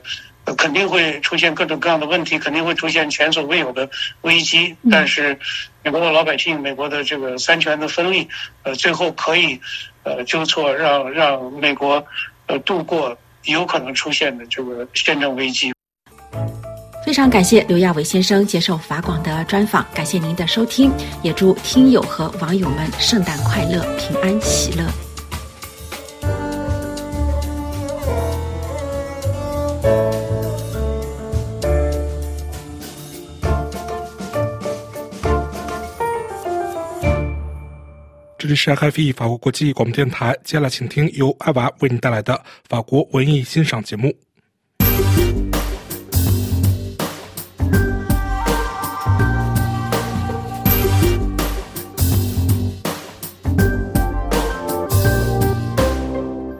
肯定会出现各种各样的问题，肯定会出现前所未有的危机。但是，美国的老百姓，美国的这个三权的分立，呃，最后可以呃纠错，让让美国呃度过有可能出现的这个宪政危机。非常感谢刘亚伟先生接受法广的专访，感谢您的收听，也祝听友和网友们圣诞快乐，平安喜乐。这是 RFE 法国国际广播电台，接下来请听由艾娃为您带来的法国文艺欣赏节目。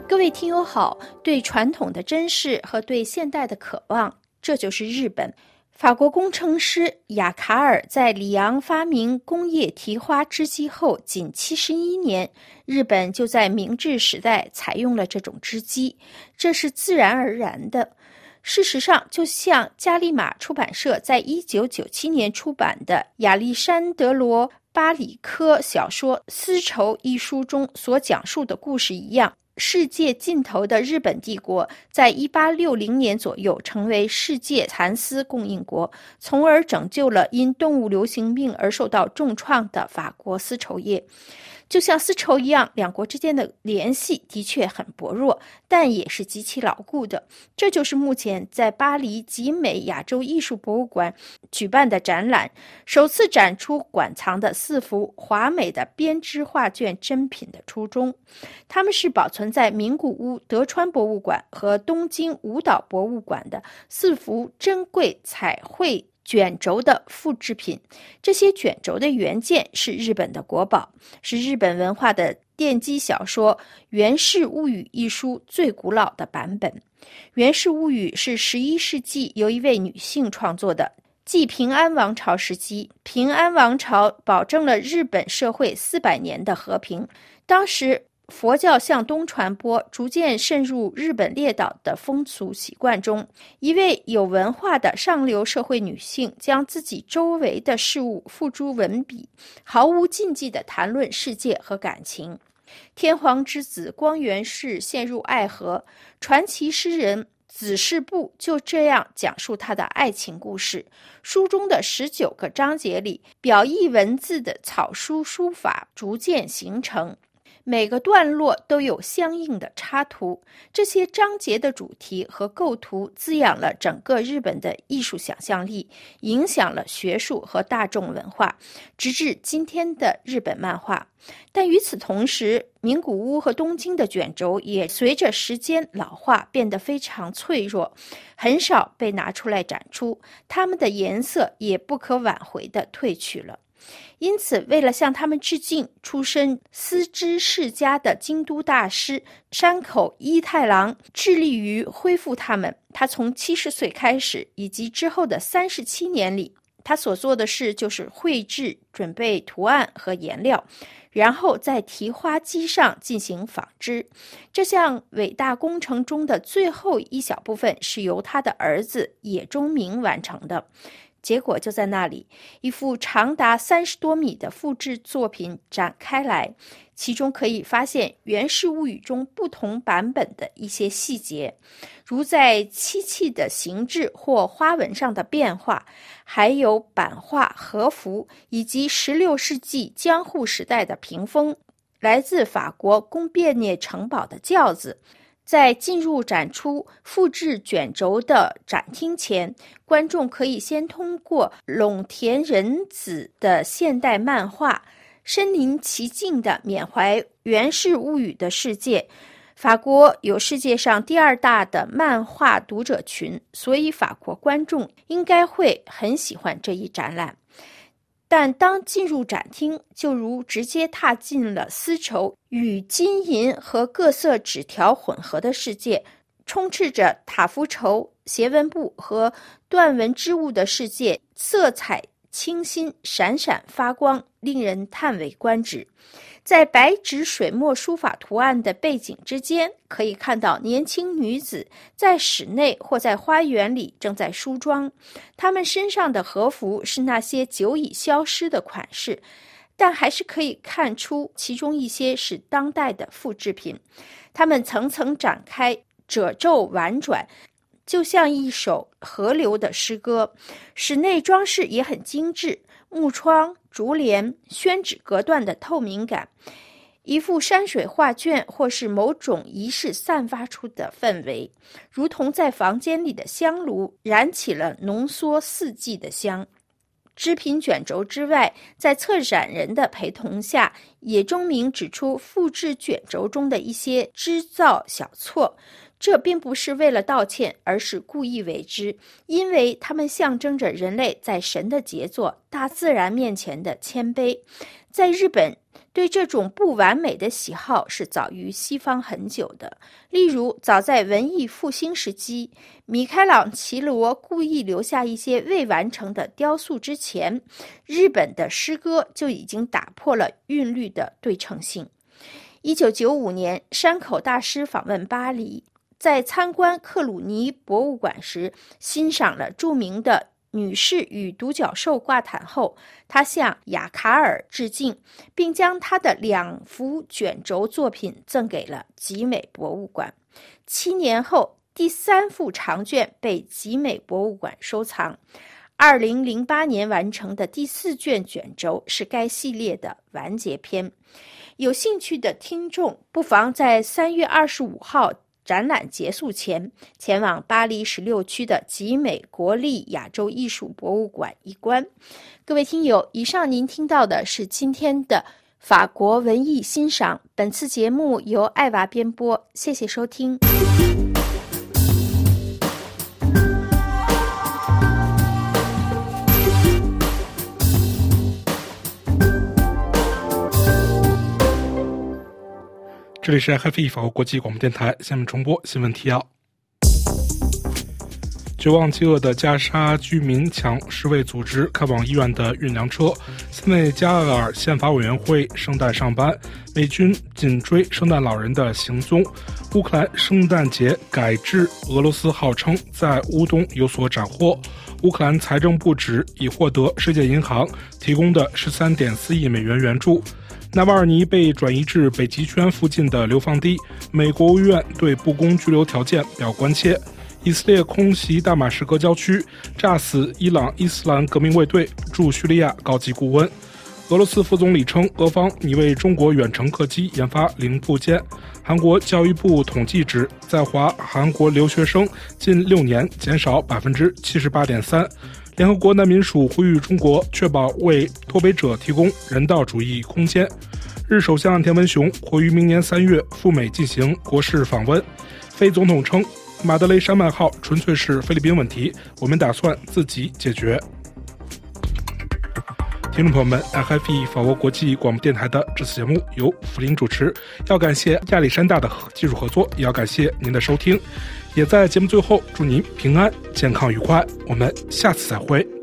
各位听友好，对传统的珍视和对现代的渴望，这就是日本。法国工程师雅卡尔在里昂发明工业提花织机后，仅七十一年，日本就在明治时代采用了这种织机，这是自然而然的。事实上，就像加利玛出版社在一九九七年出版的亚历山德罗·巴里科小说《丝绸》一书中所讲述的故事一样。世界尽头的日本帝国，在一八六零年左右成为世界蚕丝供应国，从而拯救了因动物流行病而受到重创的法国丝绸业。就像丝绸一样，两国之间的联系的确很薄弱，但也是极其牢固的。这就是目前在巴黎集美亚洲艺术博物馆举办的展览，首次展出馆藏的四幅华美的编织画卷珍品的初衷。它们是保存在名古屋德川博物馆和东京舞蹈博物馆的四幅珍贵彩绘。卷轴的复制品，这些卷轴的原件是日本的国宝，是日本文化的奠基小说《源氏物语》一书最古老的版本。《源氏物语》是十一世纪由一位女性创作的，继平安王朝时期，平安王朝保证了日本社会四百年的和平。当时。佛教向东传播，逐渐渗入日本列岛的风俗习惯中。一位有文化的上流社会女性，将自己周围的事物付诸文笔，毫无禁忌地谈论世界和感情。天皇之子光源氏陷入爱河，传奇诗人子世部就这样讲述他的爱情故事。书中的十九个章节里，表意文字的草书书法逐渐形成。每个段落都有相应的插图。这些章节的主题和构图滋养了整个日本的艺术想象力，影响了学术和大众文化，直至今天的日本漫画。但与此同时，名古屋和东京的卷轴也随着时间老化变得非常脆弱，很少被拿出来展出，它们的颜色也不可挽回地褪去了。因此，为了向他们致敬，出身丝织世家的京都大师山口一太郎致力于恢复他们。他从七十岁开始，以及之后的三十七年里，他所做的事就是绘制、准备图案和颜料。然后在提花机上进行纺织，这项伟大工程中的最后一小部分是由他的儿子野中明完成的。结果就在那里，一幅长达三十多米的复制作品展开来，其中可以发现《源氏物语》中不同版本的一些细节，如在漆器的形制或花纹上的变化，还有版画和服以及十六世纪江户时代的屏风，来自法国宫变涅城堡的轿子。在进入展出复制卷轴的展厅前，观众可以先通过陇田仁子的现代漫画，身临其境的缅怀《源氏物语》的世界。法国有世界上第二大的漫画读者群，所以法国观众应该会很喜欢这一展览。但当进入展厅，就如直接踏进了丝绸与金银和各色纸条混合的世界，充斥着塔夫绸、斜纹布和缎纹织物的世界，色彩清新、闪闪发光，令人叹为观止。在白纸水墨书法图案的背景之间，可以看到年轻女子在室内或在花园里正在梳妆。她们身上的和服是那些久已消失的款式，但还是可以看出其中一些是当代的复制品。它们层层展开，褶皱婉转，就像一首河流的诗歌。室内装饰也很精致。木窗、竹帘、宣纸隔断的透明感，一幅山水画卷或是某种仪式散发出的氛围，如同在房间里的香炉燃起了浓缩四季的香。织品卷轴之外，在策展人的陪同下，野中明指出复制卷轴中的一些织造小错。这并不是为了道歉，而是故意为之，因为它们象征着人类在神的杰作、大自然面前的谦卑。在日本，对这种不完美的喜好是早于西方很久的。例如，早在文艺复兴时期，米开朗奇罗故意留下一些未完成的雕塑之前，日本的诗歌就已经打破了韵律的对称性。一九九五年，山口大师访问巴黎。在参观克鲁尼博物馆时，欣赏了著名的《女士与独角兽》挂毯后，他向雅卡尔致敬，并将他的两幅卷轴作品赠给了集美博物馆。七年后，第三幅长卷被集美博物馆收藏。二零零八年完成的第四卷卷轴是该系列的完结篇。有兴趣的听众不妨在三月二十五号。展览结束前，前往巴黎十六区的集美国立亚洲艺术博物馆一观。各位听友，以上您听到的是今天的法国文艺欣赏。本次节目由艾娃编播，谢谢收听。这里是 HFE 法国国际广播电台，下面重播新闻提要。绝望饥饿的加沙居民抢世卫组织开往医院的运粮车。塞内加尔宪法委员会圣诞上班，美军紧追圣诞老人的行踪。乌克兰圣诞节改制，俄罗斯号称在乌东有所斩获。乌克兰财政部指已获得世界银行提供的十三点四亿美元援助。纳瓦尔尼被转移至北极圈附近的流放地，美国务院对不公拘留条件表关切。以色列空袭大马士革郊区，炸死伊朗伊斯兰革命卫队驻叙利亚高级顾问。俄罗斯副总理称，俄方拟为中国远程客机研发零部件。韩国教育部统计指，在华韩国留学生近六年减少百分之七十八点三。联合国难民署呼吁中国确保为脱北者提供人道主义空间。日首相田文雄或于明年三月赴美进行国事访问。非总统称，马德雷山脉号纯粹是菲律宾问题，我们打算自己解决。听众朋友们，FFE 法国国际广播电台的这次节目由福林主持，要感谢亚历山大的技术合作，也要感谢您的收听。也在节目最后祝您平安、健康、愉快。我们下次再会。